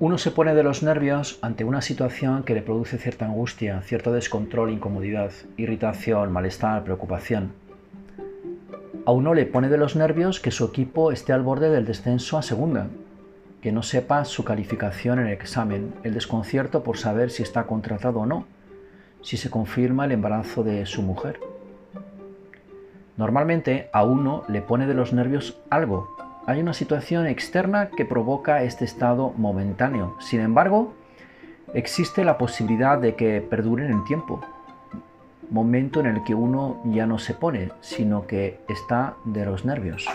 Uno se pone de los nervios ante una situación que le produce cierta angustia, cierto descontrol, incomodidad, irritación, malestar, preocupación. A uno le pone de los nervios que su equipo esté al borde del descenso a segunda, que no sepa su calificación en el examen, el desconcierto por saber si está contratado o no, si se confirma el embarazo de su mujer. Normalmente a uno le pone de los nervios algo, hay una situación externa que provoca este estado momentáneo. Sin embargo, existe la posibilidad de que perdure en el tiempo. Momento en el que uno ya no se pone, sino que está de los nervios.